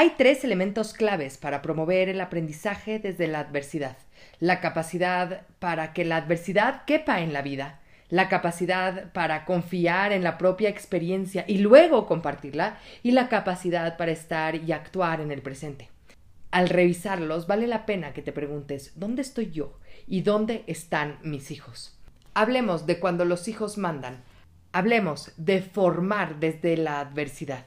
Hay tres elementos claves para promover el aprendizaje desde la adversidad. La capacidad para que la adversidad quepa en la vida, la capacidad para confiar en la propia experiencia y luego compartirla, y la capacidad para estar y actuar en el presente. Al revisarlos, vale la pena que te preguntes ¿dónde estoy yo? ¿Y dónde están mis hijos? Hablemos de cuando los hijos mandan. Hablemos de formar desde la adversidad.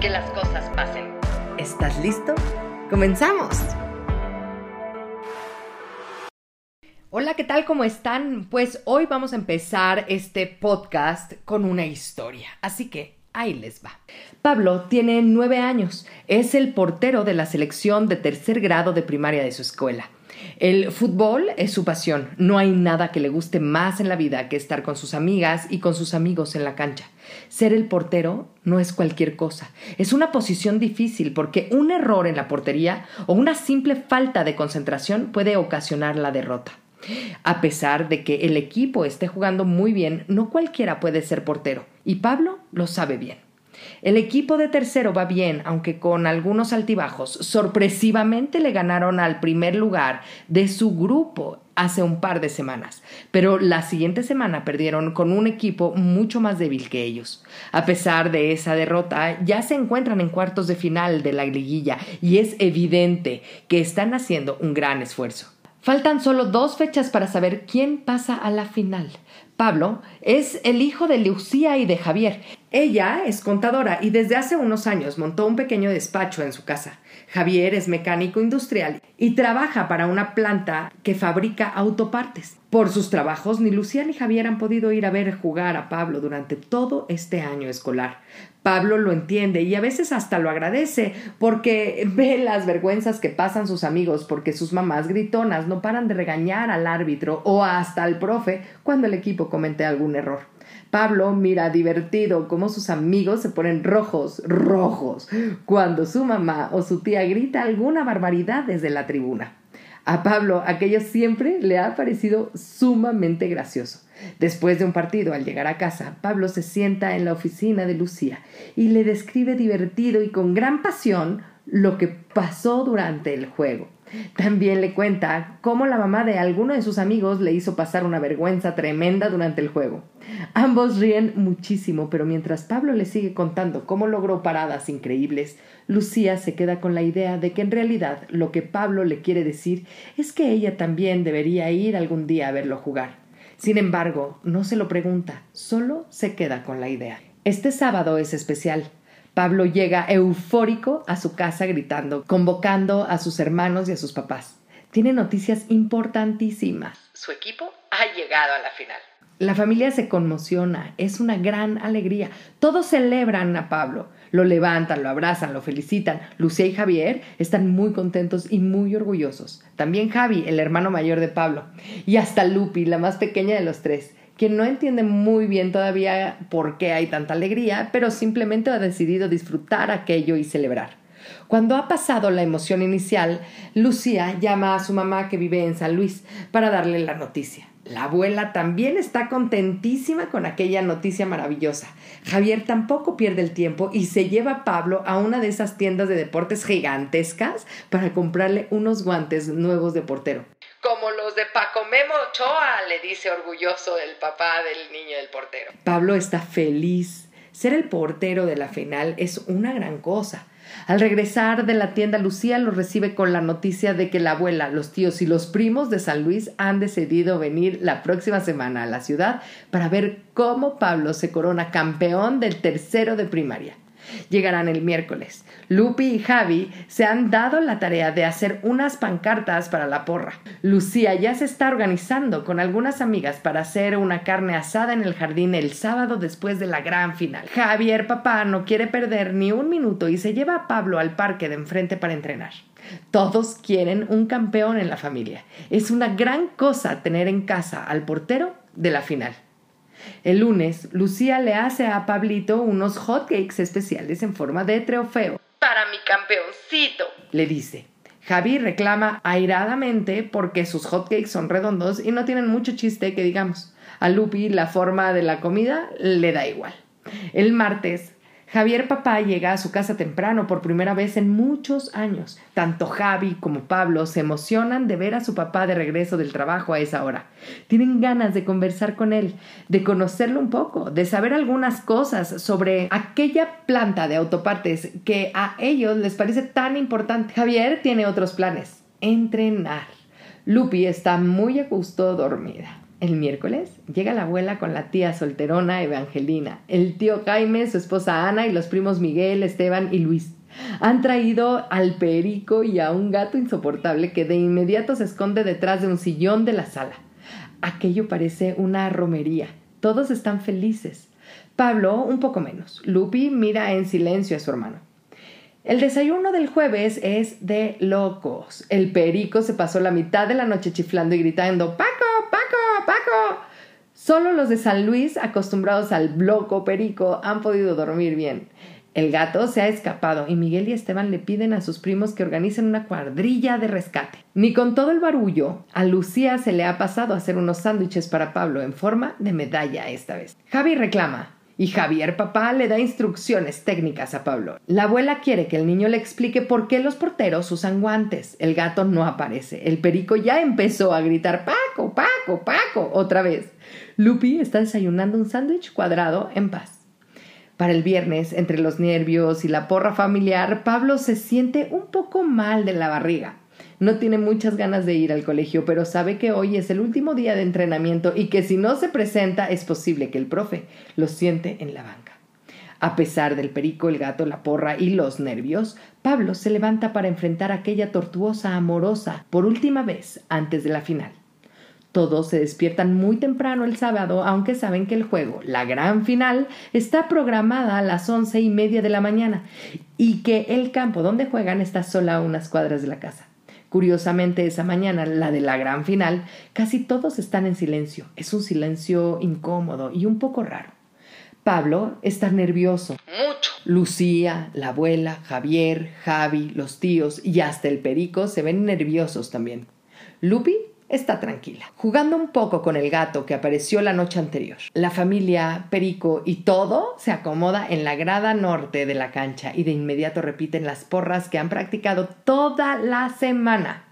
que las cosas pasen. ¿Estás listo? ¡Comenzamos! Hola, ¿qué tal? ¿Cómo están? Pues hoy vamos a empezar este podcast con una historia. Así que ahí les va. Pablo tiene nueve años. Es el portero de la selección de tercer grado de primaria de su escuela. El fútbol es su pasión. No hay nada que le guste más en la vida que estar con sus amigas y con sus amigos en la cancha. Ser el portero no es cualquier cosa. Es una posición difícil porque un error en la portería o una simple falta de concentración puede ocasionar la derrota. A pesar de que el equipo esté jugando muy bien, no cualquiera puede ser portero, y Pablo lo sabe bien. El equipo de tercero va bien, aunque con algunos altibajos. Sorpresivamente le ganaron al primer lugar de su grupo hace un par de semanas, pero la siguiente semana perdieron con un equipo mucho más débil que ellos. A pesar de esa derrota, ya se encuentran en cuartos de final de la liguilla y es evidente que están haciendo un gran esfuerzo. Faltan solo dos fechas para saber quién pasa a la final. Pablo es el hijo de Lucía y de Javier. Ella es contadora y desde hace unos años montó un pequeño despacho en su casa. Javier es mecánico industrial y trabaja para una planta que fabrica autopartes. Por sus trabajos, ni Lucía ni Javier han podido ir a ver jugar a Pablo durante todo este año escolar. Pablo lo entiende y a veces hasta lo agradece porque ve las vergüenzas que pasan sus amigos porque sus mamás gritonas no paran de regañar al árbitro o hasta al profe cuando el equipo comete algún error. Pablo mira divertido cómo sus amigos se ponen rojos, rojos, cuando su mamá o su tía grita alguna barbaridad desde la tribuna. A Pablo aquello siempre le ha parecido sumamente gracioso. Después de un partido, al llegar a casa, Pablo se sienta en la oficina de Lucía y le describe divertido y con gran pasión lo que pasó durante el juego. También le cuenta cómo la mamá de alguno de sus amigos le hizo pasar una vergüenza tremenda durante el juego. Ambos ríen muchísimo, pero mientras Pablo le sigue contando cómo logró paradas increíbles, Lucía se queda con la idea de que en realidad lo que Pablo le quiere decir es que ella también debería ir algún día a verlo jugar. Sin embargo, no se lo pregunta, solo se queda con la idea. Este sábado es especial. Pablo llega eufórico a su casa gritando, convocando a sus hermanos y a sus papás. Tiene noticias importantísimas. Su equipo ha llegado a la final. La familia se conmociona, es una gran alegría. Todos celebran a Pablo, lo levantan, lo abrazan, lo felicitan. Lucía y Javier están muy contentos y muy orgullosos. También Javi, el hermano mayor de Pablo. Y hasta Lupi, la más pequeña de los tres quien no entiende muy bien todavía por qué hay tanta alegría, pero simplemente ha decidido disfrutar aquello y celebrar. Cuando ha pasado la emoción inicial, Lucía llama a su mamá que vive en San Luis para darle la noticia. La abuela también está contentísima con aquella noticia maravillosa. Javier tampoco pierde el tiempo y se lleva a Pablo a una de esas tiendas de deportes gigantescas para comprarle unos guantes nuevos de portero. Como los de Paco Memo Ochoa, le dice orgulloso el papá del niño del portero. Pablo está feliz. Ser el portero de la final es una gran cosa. Al regresar de la tienda, Lucía lo recibe con la noticia de que la abuela, los tíos y los primos de San Luis han decidido venir la próxima semana a la ciudad para ver cómo Pablo se corona campeón del tercero de primaria. Llegarán el miércoles. Lupi y Javi se han dado la tarea de hacer unas pancartas para la porra. Lucía ya se está organizando con algunas amigas para hacer una carne asada en el jardín el sábado después de la gran final. Javier, papá, no quiere perder ni un minuto y se lleva a Pablo al parque de enfrente para entrenar. Todos quieren un campeón en la familia. Es una gran cosa tener en casa al portero de la final. El lunes, Lucía le hace a Pablito unos hotcakes especiales en forma de trofeo. Para mi campeoncito, le dice. Javi reclama airadamente porque sus hotcakes son redondos y no tienen mucho chiste que digamos. A Lupi la forma de la comida le da igual. El martes, Javier papá llega a su casa temprano por primera vez en muchos años. Tanto Javi como Pablo se emocionan de ver a su papá de regreso del trabajo a esa hora. Tienen ganas de conversar con él, de conocerlo un poco, de saber algunas cosas sobre aquella planta de autopartes que a ellos les parece tan importante. Javier tiene otros planes. Entrenar. Lupi está muy a gusto dormida. El miércoles llega la abuela con la tía solterona Evangelina, el tío Jaime, su esposa Ana y los primos Miguel, Esteban y Luis. Han traído al perico y a un gato insoportable que de inmediato se esconde detrás de un sillón de la sala. Aquello parece una romería. Todos están felices. Pablo un poco menos. Lupi mira en silencio a su hermano. El desayuno del jueves es de locos. El perico se pasó la mitad de la noche chiflando y gritando Paco. Solo los de San Luis, acostumbrados al bloco perico, han podido dormir bien. El gato se ha escapado y Miguel y Esteban le piden a sus primos que organicen una cuadrilla de rescate. Ni con todo el barullo, a Lucía se le ha pasado hacer unos sándwiches para Pablo en forma de medalla esta vez. Javi reclama. Y Javier papá le da instrucciones técnicas a Pablo. La abuela quiere que el niño le explique por qué los porteros usan guantes. El gato no aparece. El perico ya empezó a gritar Paco, Paco, Paco otra vez. Lupi está desayunando un sándwich cuadrado en paz. Para el viernes, entre los nervios y la porra familiar, Pablo se siente un poco mal de la barriga. No tiene muchas ganas de ir al colegio, pero sabe que hoy es el último día de entrenamiento y que si no se presenta es posible que el profe lo siente en la banca. A pesar del perico, el gato, la porra y los nervios, Pablo se levanta para enfrentar aquella tortuosa amorosa por última vez antes de la final. Todos se despiertan muy temprano el sábado, aunque saben que el juego, la gran final, está programada a las once y media de la mañana y que el campo donde juegan está solo a unas cuadras de la casa. Curiosamente, esa mañana, la de la gran final, casi todos están en silencio. Es un silencio incómodo y un poco raro. Pablo está nervioso. Mucho. Lucía, la abuela, Javier, Javi, los tíos y hasta el perico se ven nerviosos también. Lupi está tranquila, jugando un poco con el gato que apareció la noche anterior. La familia, Perico y todo se acomoda en la grada norte de la cancha y de inmediato repiten las porras que han practicado toda la semana.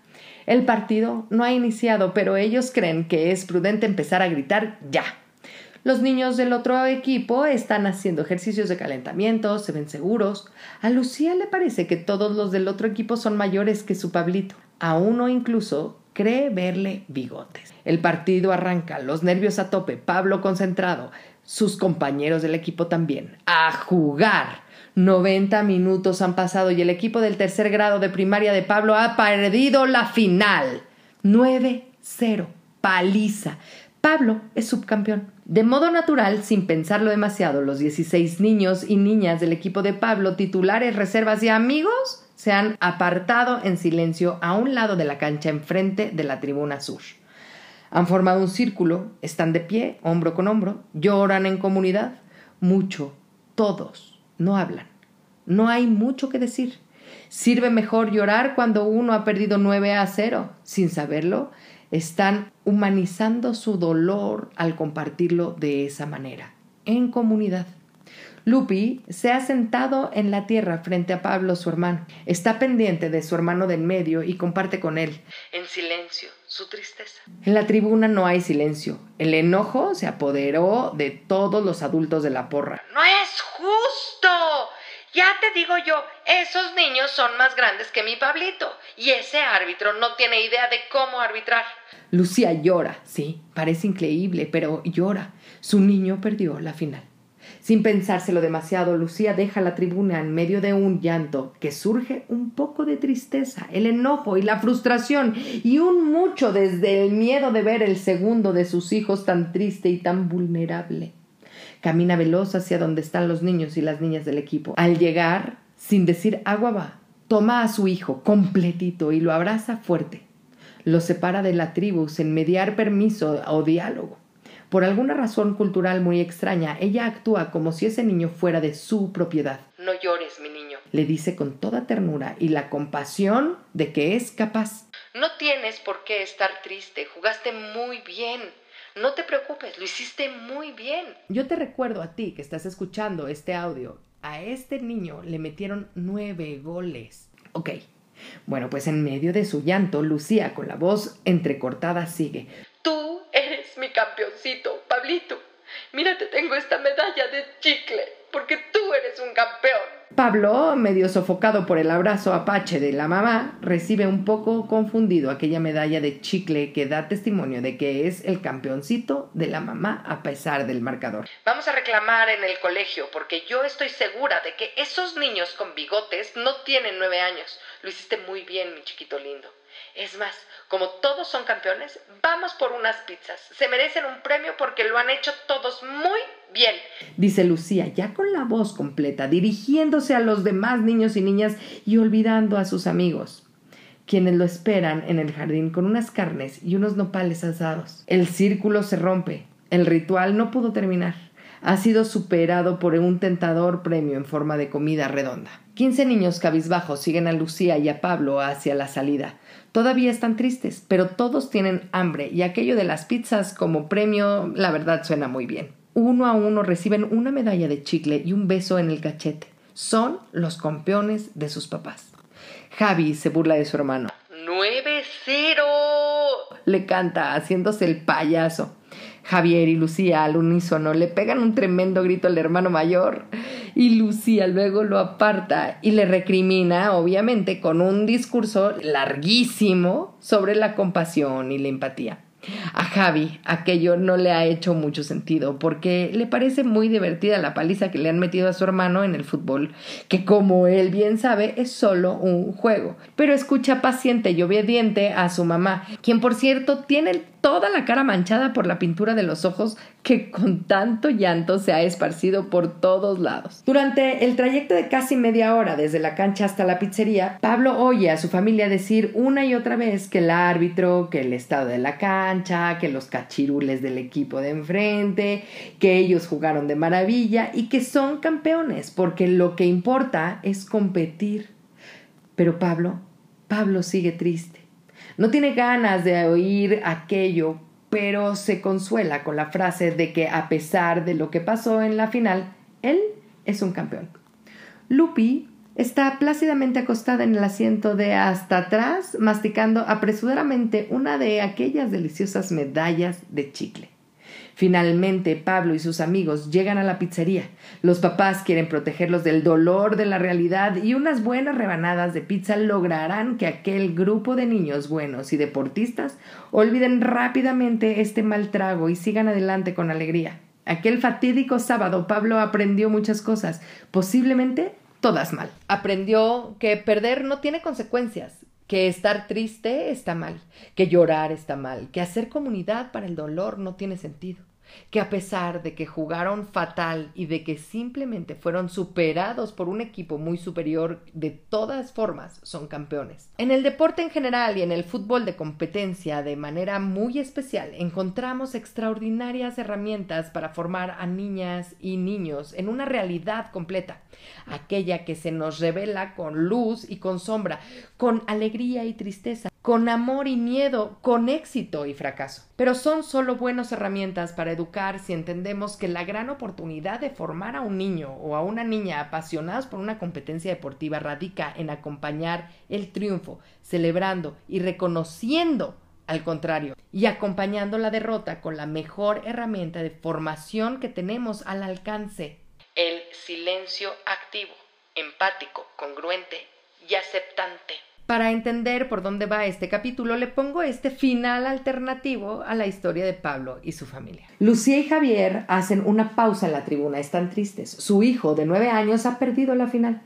El partido no ha iniciado, pero ellos creen que es prudente empezar a gritar ya. Los niños del otro equipo están haciendo ejercicios de calentamiento, se ven seguros. A Lucía le parece que todos los del otro equipo son mayores que su Pablito. A uno incluso cree verle bigotes. El partido arranca, los nervios a tope, Pablo concentrado, sus compañeros del equipo también. ¡A jugar! 90 minutos han pasado y el equipo del tercer grado de primaria de Pablo ha perdido la final. 9-0. Paliza. Pablo es subcampeón. De modo natural, sin pensarlo demasiado, los 16 niños y niñas del equipo de Pablo, titulares, reservas y amigos, se han apartado en silencio a un lado de la cancha enfrente de la tribuna sur. Han formado un círculo, están de pie, hombro con hombro, lloran en comunidad, mucho, todos, no hablan. No hay mucho que decir. Sirve mejor llorar cuando uno ha perdido 9 a 0. Sin saberlo, están humanizando su dolor al compartirlo de esa manera, en comunidad. Lupi se ha sentado en la tierra frente a Pablo, su hermano. Está pendiente de su hermano del medio y comparte con él, en silencio, su tristeza. En la tribuna no hay silencio. El enojo se apoderó de todos los adultos de la porra. ¡No es justo! Ya te digo yo, esos niños son más grandes que mi Pablito y ese árbitro no tiene idea de cómo arbitrar. Lucía llora, sí, parece increíble, pero llora. Su niño perdió la final. Sin pensárselo demasiado, Lucía deja la tribuna en medio de un llanto que surge un poco de tristeza, el enojo y la frustración y un mucho desde el miedo de ver el segundo de sus hijos tan triste y tan vulnerable. Camina veloz hacia donde están los niños y las niñas del equipo. Al llegar, sin decir agua va, toma a su hijo completito y lo abraza fuerte. Lo separa de la tribu sin mediar permiso o diálogo. Por alguna razón cultural muy extraña, ella actúa como si ese niño fuera de su propiedad. No llores, mi niño, le dice con toda ternura y la compasión de que es capaz. No tienes por qué estar triste, jugaste muy bien. No te preocupes, lo hiciste muy bien. Yo te recuerdo a ti que estás escuchando este audio. A este niño le metieron nueve goles. Ok. Bueno, pues en medio de su llanto, Lucía, con la voz entrecortada, sigue. Tú mi campeoncito, Pablito. Mira, te tengo esta medalla de chicle, porque tú eres un campeón. Pablo, medio sofocado por el abrazo apache de la mamá, recibe un poco confundido aquella medalla de chicle que da testimonio de que es el campeoncito de la mamá a pesar del marcador. Vamos a reclamar en el colegio porque yo estoy segura de que esos niños con bigotes no tienen nueve años. Lo hiciste muy bien, mi chiquito lindo. Es más, como todos son campeones, vamos por unas pizzas. Se merecen un premio porque lo han hecho todos muy bien. Dice Lucía, ya con la voz completa, dirigiéndose a los demás niños y niñas y olvidando a sus amigos, quienes lo esperan en el jardín con unas carnes y unos nopales asados. El círculo se rompe. El ritual no pudo terminar. Ha sido superado por un tentador premio en forma de comida redonda. Quince niños cabizbajos siguen a Lucía y a Pablo hacia la salida. Todavía están tristes, pero todos tienen hambre y aquello de las pizzas como premio, la verdad suena muy bien. Uno a uno reciben una medalla de chicle y un beso en el cachete. Son los campeones de sus papás. Javi se burla de su hermano. ¡Nueve cero! Le canta, haciéndose el payaso. Javier y Lucía al unísono le pegan un tremendo grito al hermano mayor y Lucía luego lo aparta y le recrimina, obviamente, con un discurso larguísimo sobre la compasión y la empatía. A Javi aquello no le ha hecho mucho sentido porque le parece muy divertida la paliza que le han metido a su hermano en el fútbol, que como él bien sabe es solo un juego. Pero escucha paciente y obediente a su mamá, quien por cierto tiene toda la cara manchada por la pintura de los ojos que con tanto llanto se ha esparcido por todos lados. Durante el trayecto de casi media hora desde la cancha hasta la pizzería, Pablo oye a su familia decir una y otra vez que el árbitro, que el estado de la cancha, que los cachirules del equipo de enfrente, que ellos jugaron de maravilla y que son campeones, porque lo que importa es competir. Pero Pablo, Pablo sigue triste no tiene ganas de oír aquello, pero se consuela con la frase de que a pesar de lo que pasó en la final, él es un campeón. Lupi está plácidamente acostada en el asiento de hasta atrás, masticando apresuradamente una de aquellas deliciosas medallas de chicle. Finalmente, Pablo y sus amigos llegan a la pizzería. Los papás quieren protegerlos del dolor de la realidad y unas buenas rebanadas de pizza lograrán que aquel grupo de niños buenos y deportistas olviden rápidamente este mal trago y sigan adelante con alegría. Aquel fatídico sábado Pablo aprendió muchas cosas, posiblemente todas mal. Aprendió que perder no tiene consecuencias, que estar triste está mal, que llorar está mal, que hacer comunidad para el dolor no tiene sentido que a pesar de que jugaron fatal y de que simplemente fueron superados por un equipo muy superior, de todas formas son campeones. En el deporte en general y en el fútbol de competencia de manera muy especial encontramos extraordinarias herramientas para formar a niñas y niños en una realidad completa, aquella que se nos revela con luz y con sombra, con alegría y tristeza, con amor y miedo, con éxito y fracaso. Pero son solo buenas herramientas para educar si entendemos que la gran oportunidad de formar a un niño o a una niña apasionados por una competencia deportiva radica en acompañar el triunfo, celebrando y reconociendo al contrario, y acompañando la derrota con la mejor herramienta de formación que tenemos al alcance. El silencio activo, empático, congruente y aceptante. Para entender por dónde va este capítulo, le pongo este final alternativo a la historia de Pablo y su familia. Lucía y Javier hacen una pausa en la tribuna, están tristes. Su hijo de nueve años ha perdido la final.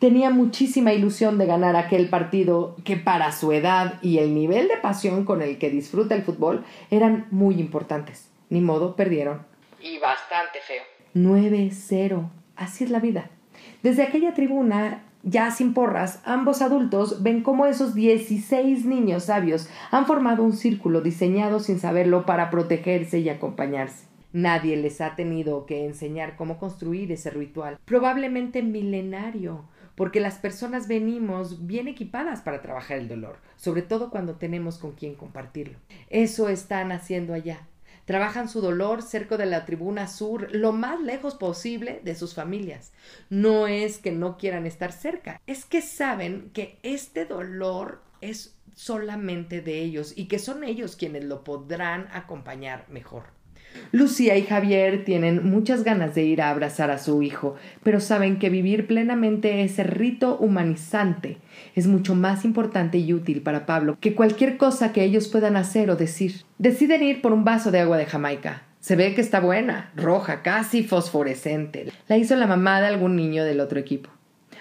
Tenía muchísima ilusión de ganar aquel partido que para su edad y el nivel de pasión con el que disfruta el fútbol eran muy importantes. Ni modo, perdieron. Y bastante feo. 9-0. Así es la vida. Desde aquella tribuna, ya sin porras, ambos adultos ven cómo esos 16 niños sabios han formado un círculo diseñado sin saberlo para protegerse y acompañarse. Nadie les ha tenido que enseñar cómo construir ese ritual, probablemente milenario, porque las personas venimos bien equipadas para trabajar el dolor, sobre todo cuando tenemos con quien compartirlo. Eso están haciendo allá. Trabajan su dolor cerca de la tribuna sur, lo más lejos posible de sus familias. No es que no quieran estar cerca, es que saben que este dolor es solamente de ellos y que son ellos quienes lo podrán acompañar mejor. Lucía y Javier tienen muchas ganas de ir a abrazar a su hijo, pero saben que vivir plenamente ese rito humanizante es mucho más importante y útil para Pablo que cualquier cosa que ellos puedan hacer o decir. Deciden ir por un vaso de agua de Jamaica. Se ve que está buena, roja, casi fosforescente. La hizo la mamá de algún niño del otro equipo.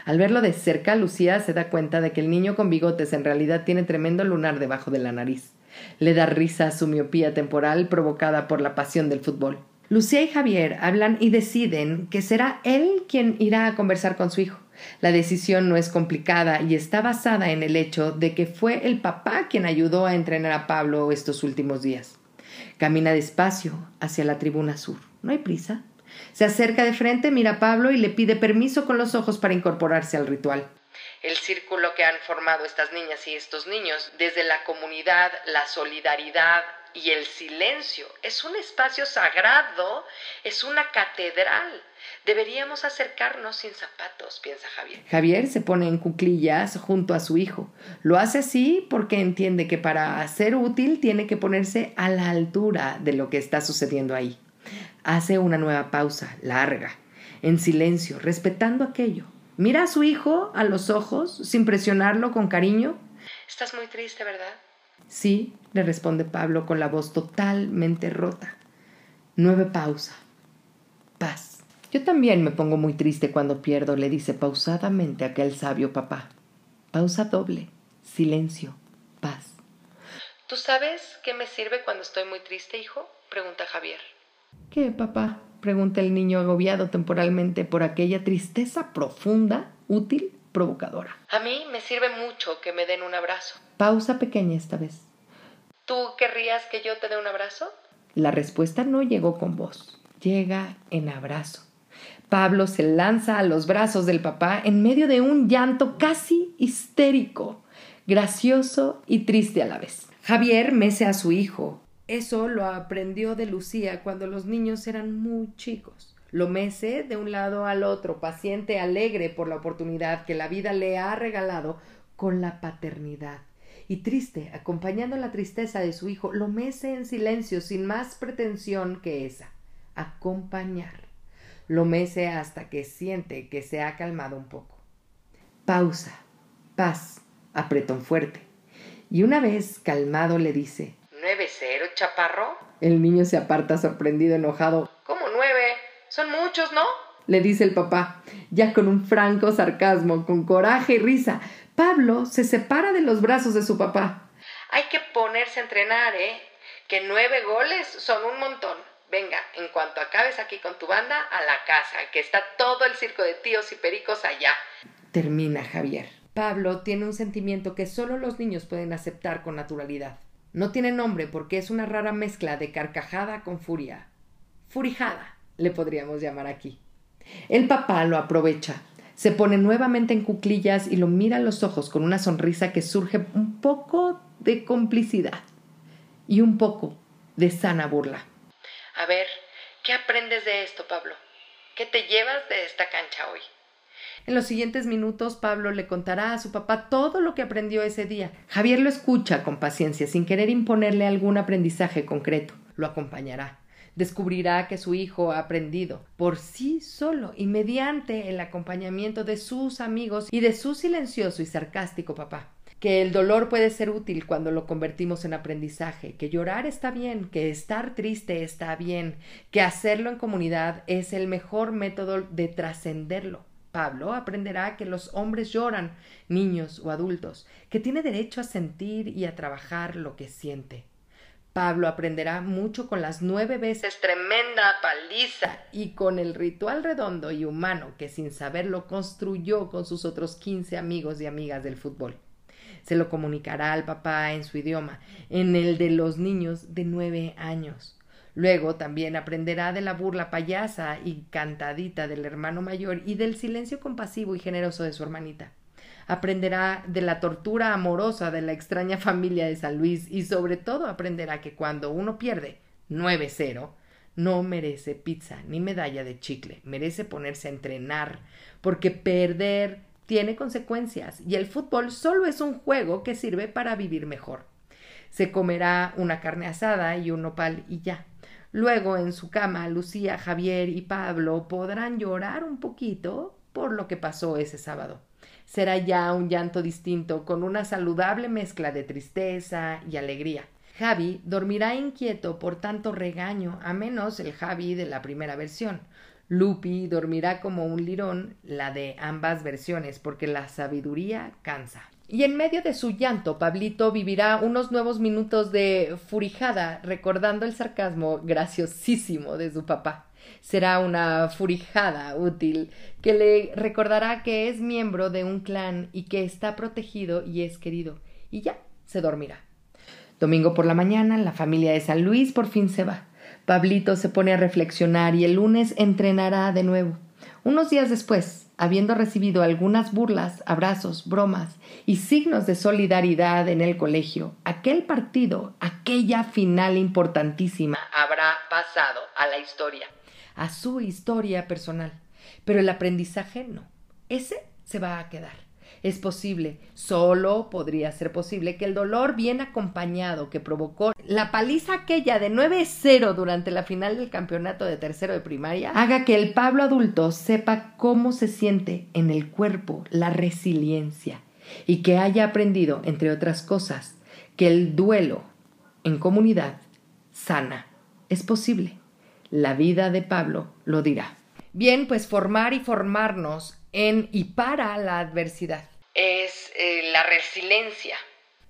Al verlo de cerca, Lucía se da cuenta de que el niño con bigotes en realidad tiene tremendo lunar debajo de la nariz. Le da risa su miopía temporal provocada por la pasión del fútbol. Lucía y Javier hablan y deciden que será él quien irá a conversar con su hijo. La decisión no es complicada y está basada en el hecho de que fue el papá quien ayudó a entrenar a Pablo estos últimos días. Camina despacio hacia la tribuna sur. No hay prisa. Se acerca de frente, mira a Pablo y le pide permiso con los ojos para incorporarse al ritual el círculo que han formado estas niñas y estos niños, desde la comunidad, la solidaridad y el silencio. Es un espacio sagrado, es una catedral. Deberíamos acercarnos sin zapatos, piensa Javier. Javier se pone en cuclillas junto a su hijo. Lo hace así porque entiende que para ser útil tiene que ponerse a la altura de lo que está sucediendo ahí. Hace una nueva pausa, larga, en silencio, respetando aquello Mira a su hijo a los ojos sin presionarlo con cariño. Estás muy triste, ¿verdad? Sí, le responde Pablo con la voz totalmente rota. Nueve pausa. Paz. Yo también me pongo muy triste cuando pierdo, le dice pausadamente aquel sabio papá. Pausa doble. Silencio. Paz. ¿Tú sabes qué me sirve cuando estoy muy triste, hijo? pregunta Javier. ¿Qué, papá? Pregunta el niño agobiado temporalmente por aquella tristeza profunda, útil, provocadora. A mí me sirve mucho que me den un abrazo. Pausa pequeña esta vez. ¿Tú querrías que yo te dé un abrazo? La respuesta no llegó con voz, llega en abrazo. Pablo se lanza a los brazos del papá en medio de un llanto casi histérico, gracioso y triste a la vez. Javier mece a su hijo, eso lo aprendió de Lucía cuando los niños eran muy chicos. Lo mece de un lado al otro, paciente, alegre por la oportunidad que la vida le ha regalado con la paternidad. Y triste, acompañando la tristeza de su hijo, lo mece en silencio, sin más pretensión que esa. Acompañar. Lo mece hasta que siente que se ha calmado un poco. Pausa. Paz. Apretón fuerte. Y una vez calmado le dice ¿Nueve cero, chaparro? El niño se aparta sorprendido, enojado. ¿Cómo nueve? Son muchos, ¿no? le dice el papá, ya con un franco sarcasmo, con coraje y risa. Pablo se separa de los brazos de su papá. Hay que ponerse a entrenar, ¿eh? Que nueve goles son un montón. Venga, en cuanto acabes aquí con tu banda, a la casa, que está todo el circo de tíos y pericos allá. Termina Javier. Pablo tiene un sentimiento que solo los niños pueden aceptar con naturalidad. No tiene nombre porque es una rara mezcla de carcajada con furia. Furijada, le podríamos llamar aquí. El papá lo aprovecha. Se pone nuevamente en cuclillas y lo mira a los ojos con una sonrisa que surge un poco de complicidad y un poco de sana burla. A ver, ¿qué aprendes de esto, Pablo? ¿Qué te llevas de esta cancha hoy? En los siguientes minutos, Pablo le contará a su papá todo lo que aprendió ese día. Javier lo escucha con paciencia, sin querer imponerle algún aprendizaje concreto. Lo acompañará. Descubrirá que su hijo ha aprendido por sí solo y mediante el acompañamiento de sus amigos y de su silencioso y sarcástico papá que el dolor puede ser útil cuando lo convertimos en aprendizaje, que llorar está bien, que estar triste está bien, que hacerlo en comunidad es el mejor método de trascenderlo. Pablo aprenderá que los hombres lloran, niños o adultos, que tiene derecho a sentir y a trabajar lo que siente. Pablo aprenderá mucho con las nueve veces tremenda paliza y con el ritual redondo y humano que sin saberlo construyó con sus otros quince amigos y amigas del fútbol. Se lo comunicará al papá en su idioma, en el de los niños de nueve años. Luego también aprenderá de la burla payasa y cantadita del hermano mayor y del silencio compasivo y generoso de su hermanita aprenderá de la tortura amorosa de la extraña familia de San Luis y sobre todo aprenderá que cuando uno pierde 9-0, no merece pizza ni medalla de chicle, merece ponerse a entrenar, porque perder tiene consecuencias y el fútbol solo es un juego que sirve para vivir mejor. Se comerá una carne asada y un nopal y ya. Luego en su cama Lucía, Javier y Pablo podrán llorar un poquito por lo que pasó ese sábado será ya un llanto distinto, con una saludable mezcla de tristeza y alegría. Javi dormirá inquieto por tanto regaño, a menos el Javi de la primera versión. Lupi dormirá como un lirón, la de ambas versiones, porque la sabiduría cansa. Y en medio de su llanto, Pablito vivirá unos nuevos minutos de furijada, recordando el sarcasmo graciosísimo de su papá será una furijada útil que le recordará que es miembro de un clan y que está protegido y es querido. Y ya se dormirá. Domingo por la mañana, la familia de San Luis por fin se va. Pablito se pone a reflexionar y el lunes entrenará de nuevo. Unos días después, habiendo recibido algunas burlas, abrazos, bromas y signos de solidaridad en el colegio, aquel partido, aquella final importantísima, habrá pasado a la historia a su historia personal. Pero el aprendizaje no. Ese se va a quedar. Es posible, solo podría ser posible que el dolor bien acompañado que provocó la paliza aquella de 9-0 durante la final del campeonato de tercero de primaria haga que el Pablo adulto sepa cómo se siente en el cuerpo la resiliencia y que haya aprendido, entre otras cosas, que el duelo en comunidad sana. Es posible. La vida de Pablo lo dirá. Bien, pues formar y formarnos en y para la adversidad es eh, la resiliencia.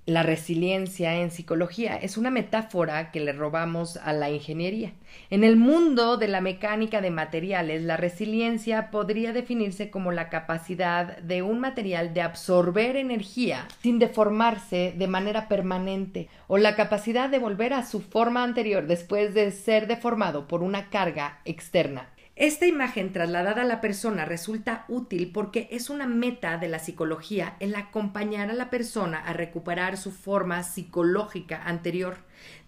La resiliencia en psicología es una metáfora que le robamos a la ingeniería. En el mundo de la mecánica de materiales, la resiliencia podría definirse como la capacidad de un material de absorber energía sin deformarse de manera permanente o la capacidad de volver a su forma anterior después de ser deformado por una carga externa. Esta imagen trasladada a la persona resulta útil porque es una meta de la psicología el acompañar a la persona a recuperar su forma psicológica anterior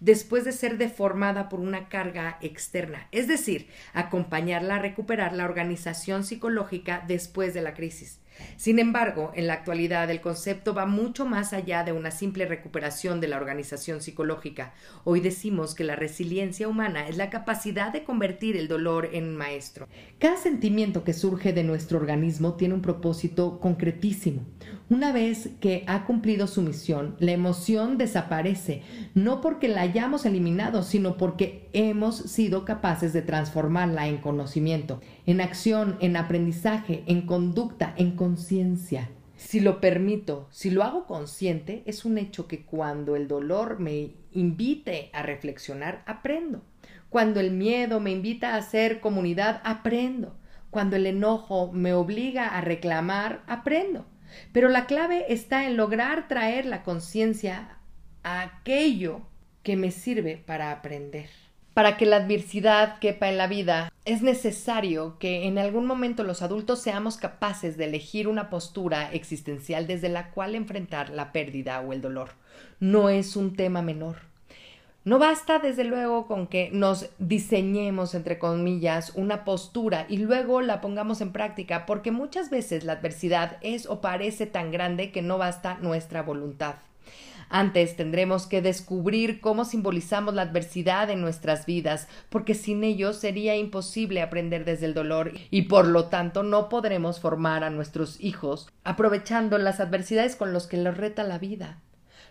después de ser deformada por una carga externa, es decir, acompañarla a recuperar la organización psicológica después de la crisis. Sin embargo, en la actualidad el concepto va mucho más allá de una simple recuperación de la organización psicológica. Hoy decimos que la resiliencia humana es la capacidad de convertir el dolor en maestro. Cada sentimiento que surge de nuestro organismo tiene un propósito concretísimo. Una vez que ha cumplido su misión, la emoción desaparece, no porque la hayamos eliminado, sino porque hemos sido capaces de transformarla en conocimiento, en acción, en aprendizaje, en conducta, en conciencia. Si lo permito, si lo hago consciente, es un hecho que cuando el dolor me invite a reflexionar, aprendo. Cuando el miedo me invita a hacer comunidad, aprendo. Cuando el enojo me obliga a reclamar, aprendo. Pero la clave está en lograr traer la conciencia a aquello que me sirve para aprender. Para que la adversidad quepa en la vida, es necesario que en algún momento los adultos seamos capaces de elegir una postura existencial desde la cual enfrentar la pérdida o el dolor. No es un tema menor. No basta, desde luego, con que nos diseñemos, entre comillas, una postura y luego la pongamos en práctica, porque muchas veces la adversidad es o parece tan grande que no basta nuestra voluntad. Antes tendremos que descubrir cómo simbolizamos la adversidad en nuestras vidas, porque sin ello sería imposible aprender desde el dolor y por lo tanto no podremos formar a nuestros hijos aprovechando las adversidades con los que los reta la vida.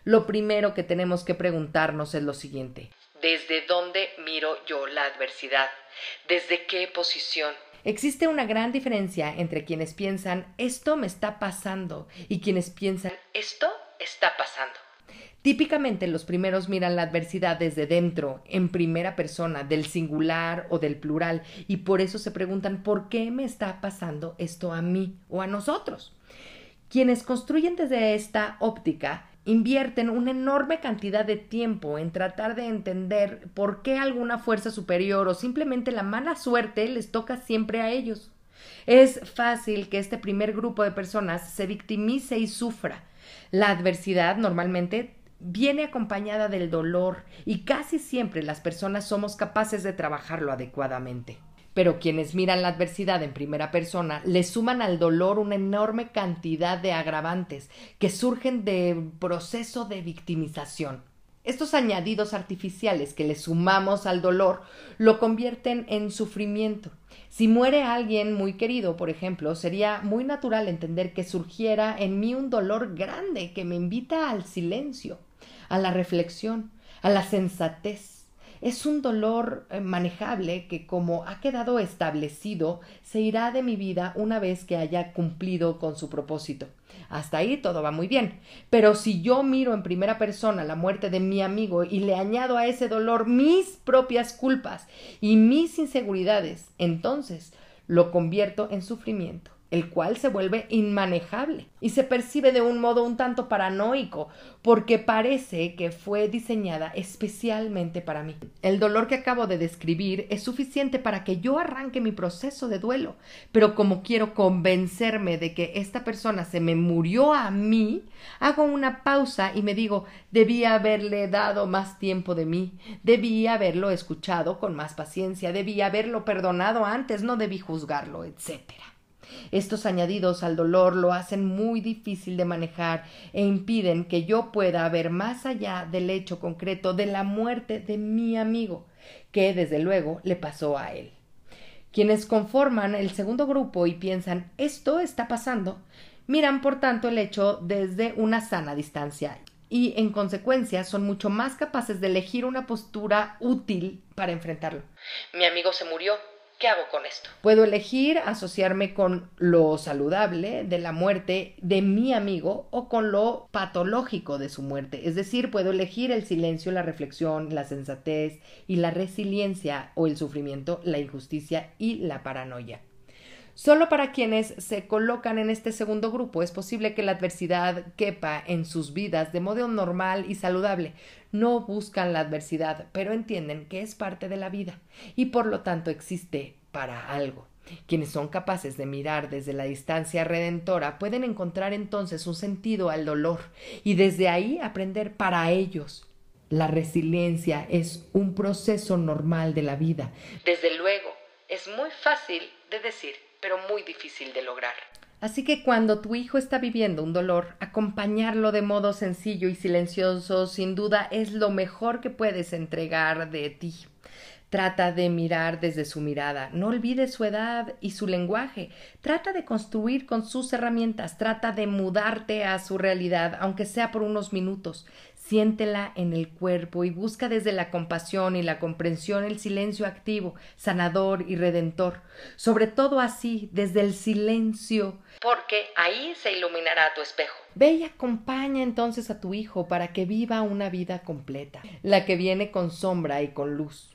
Lo primero que tenemos que preguntarnos es lo siguiente. ¿Desde dónde miro yo la adversidad? ¿Desde qué posición? Existe una gran diferencia entre quienes piensan esto me está pasando y quienes piensan esto está pasando. Típicamente los primeros miran la adversidad desde dentro, en primera persona, del singular o del plural, y por eso se preguntan ¿por qué me está pasando esto a mí o a nosotros? Quienes construyen desde esta óptica invierten una enorme cantidad de tiempo en tratar de entender por qué alguna fuerza superior o simplemente la mala suerte les toca siempre a ellos. Es fácil que este primer grupo de personas se victimice y sufra. La adversidad normalmente viene acompañada del dolor y casi siempre las personas somos capaces de trabajarlo adecuadamente. Pero quienes miran la adversidad en primera persona le suman al dolor una enorme cantidad de agravantes que surgen del proceso de victimización. Estos añadidos artificiales que le sumamos al dolor lo convierten en sufrimiento. Si muere alguien muy querido, por ejemplo, sería muy natural entender que surgiera en mí un dolor grande que me invita al silencio a la reflexión, a la sensatez. Es un dolor eh, manejable que, como ha quedado establecido, se irá de mi vida una vez que haya cumplido con su propósito. Hasta ahí todo va muy bien. Pero si yo miro en primera persona la muerte de mi amigo y le añado a ese dolor mis propias culpas y mis inseguridades, entonces lo convierto en sufrimiento el cual se vuelve inmanejable y se percibe de un modo un tanto paranoico, porque parece que fue diseñada especialmente para mí. El dolor que acabo de describir es suficiente para que yo arranque mi proceso de duelo, pero como quiero convencerme de que esta persona se me murió a mí, hago una pausa y me digo, debía haberle dado más tiempo de mí, debí haberlo escuchado con más paciencia, debí haberlo perdonado antes, no debí juzgarlo, etcétera. Estos añadidos al dolor lo hacen muy difícil de manejar e impiden que yo pueda ver más allá del hecho concreto de la muerte de mi amigo, que desde luego le pasó a él. Quienes conforman el segundo grupo y piensan esto está pasando, miran por tanto el hecho desde una sana distancia y en consecuencia son mucho más capaces de elegir una postura útil para enfrentarlo. Mi amigo se murió, ¿Qué hago con esto? Puedo elegir asociarme con lo saludable de la muerte de mi amigo o con lo patológico de su muerte. Es decir, puedo elegir el silencio, la reflexión, la sensatez y la resiliencia o el sufrimiento, la injusticia y la paranoia. Solo para quienes se colocan en este segundo grupo es posible que la adversidad quepa en sus vidas de modo normal y saludable. No buscan la adversidad, pero entienden que es parte de la vida y por lo tanto existe para algo. Quienes son capaces de mirar desde la distancia redentora pueden encontrar entonces un sentido al dolor y desde ahí aprender para ellos. La resiliencia es un proceso normal de la vida. Desde luego, es muy fácil de decir pero muy difícil de lograr. Así que cuando tu hijo está viviendo un dolor, acompañarlo de modo sencillo y silencioso sin duda es lo mejor que puedes entregar de ti. Trata de mirar desde su mirada, no olvides su edad y su lenguaje, trata de construir con sus herramientas, trata de mudarte a su realidad, aunque sea por unos minutos. Siéntela en el cuerpo y busca desde la compasión y la comprensión el silencio activo, sanador y redentor. Sobre todo así, desde el silencio, porque ahí se iluminará tu espejo. Ve y acompaña entonces a tu hijo para que viva una vida completa, la que viene con sombra y con luz.